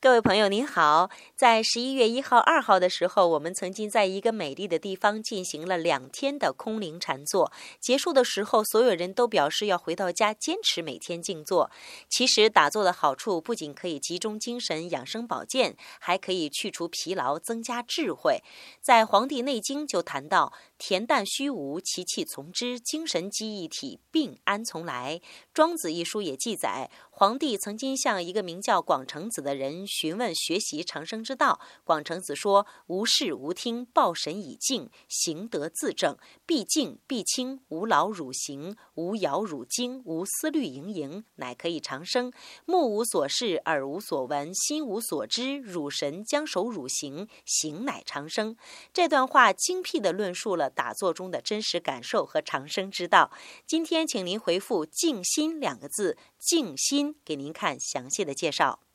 各位朋友您好，在十一月一号、二号的时候，我们曾经在一个美丽的地方进行了两天的空灵禅坐。结束的时候，所有人都表示要回到家坚持每天静坐。其实打坐的好处不仅可以集中精神、养生保健，还可以去除疲劳、增加智慧。在《黄帝内经》就谈到：“恬淡虚无，其气从之；精神积一体，病安从来？”《庄子》一书也记载，黄帝曾经向一个名叫广成子的人。询问学习长生之道，广成子说：“无事无听，抱神以静，行得自正，必静必清，无劳汝行，无摇汝惊，无思虑盈盈，乃可以长生。目无所视，耳无所闻，心无所知，汝神将守汝行，行乃长生。”这段话精辟地论述了打坐中的真实感受和长生之道。今天，请您回复“静心”两个字，静心，给您看详细的介绍。